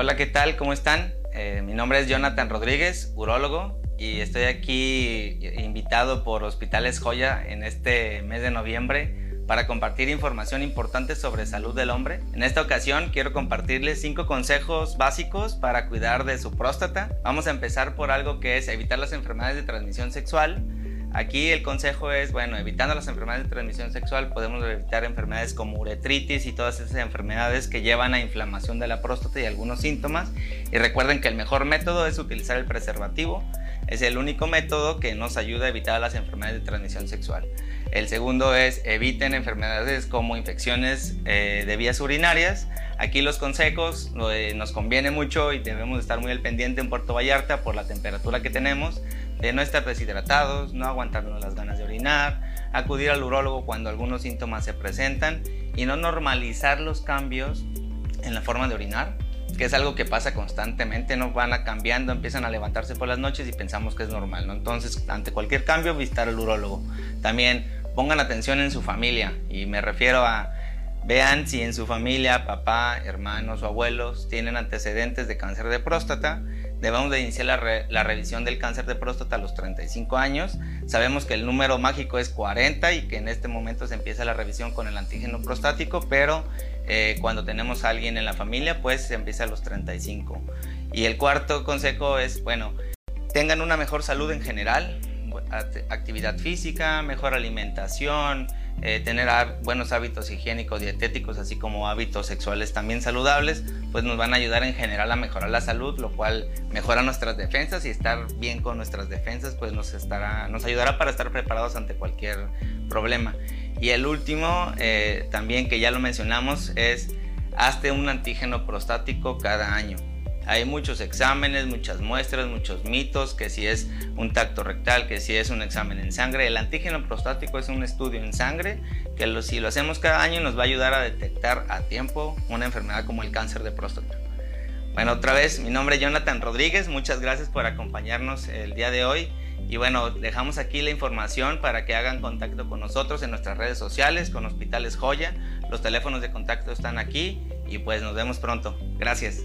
Hola, ¿qué tal? ¿Cómo están? Eh, mi nombre es Jonathan Rodríguez, urólogo, y estoy aquí invitado por Hospitales Joya en este mes de noviembre para compartir información importante sobre salud del hombre. En esta ocasión quiero compartirles cinco consejos básicos para cuidar de su próstata. Vamos a empezar por algo que es evitar las enfermedades de transmisión sexual. Aquí el consejo es, bueno, evitando las enfermedades de transmisión sexual podemos evitar enfermedades como uretritis y todas esas enfermedades que llevan a inflamación de la próstata y algunos síntomas. Y recuerden que el mejor método es utilizar el preservativo. Es el único método que nos ayuda a evitar las enfermedades de transmisión sexual. El segundo es eviten enfermedades como infecciones eh, de vías urinarias. Aquí los consejos eh, nos conviene mucho y debemos estar muy al pendiente en Puerto Vallarta por la temperatura que tenemos de no estar deshidratados, no aguantarnos las ganas de orinar, acudir al urólogo cuando algunos síntomas se presentan y no normalizar los cambios en la forma de orinar, que es algo que pasa constantemente, no van a cambiando, empiezan a levantarse por las noches y pensamos que es normal, ¿no? Entonces, ante cualquier cambio, visitar al urólogo. También pongan atención en su familia y me refiero a vean si en su familia, papá, hermanos o abuelos tienen antecedentes de cáncer de próstata debemos de iniciar la, revisión del cáncer de próstata a los 35 años. Sabemos que el número mágico es 40 y que en este momento se empieza la revisión con el antígeno prostático, pero eh, cuando tenemos a alguien en la familia, pues se empieza a los 35. Y el cuarto consejo es, bueno, tengan una mejor salud en general, actividad física, mejor alimentación, eh, tener buenos hábitos higiénicos, dietéticos, así como hábitos sexuales también saludables, pues nos van a ayudar en general a mejorar la salud, lo cual mejora nuestras defensas y estar bien con nuestras defensas, pues nos, ayudará para estar preparados ante cualquier problema. Y el último, eh, también que ya lo mencionamos, es hazte un antígeno prostático cada año. Hay muchos exámenes, muchas muestras, muchos mitos, que si es un tacto rectal, que si es un examen en sangre. El antígeno prostático es un estudio en sangre que si lo hacemos cada año nos va a ayudar a detectar a tiempo una enfermedad como el cáncer de próstata. Bueno, otra vez, mi nombre es Jonathan Rodríguez, muchas gracias por acompañarnos el día de hoy. Y bueno, dejamos aquí la información para que hagan contacto con nosotros en nuestras redes sociales, con Hospitales Joya. Los teléfonos de contacto están aquí y pues nos vemos pronto. Gracias.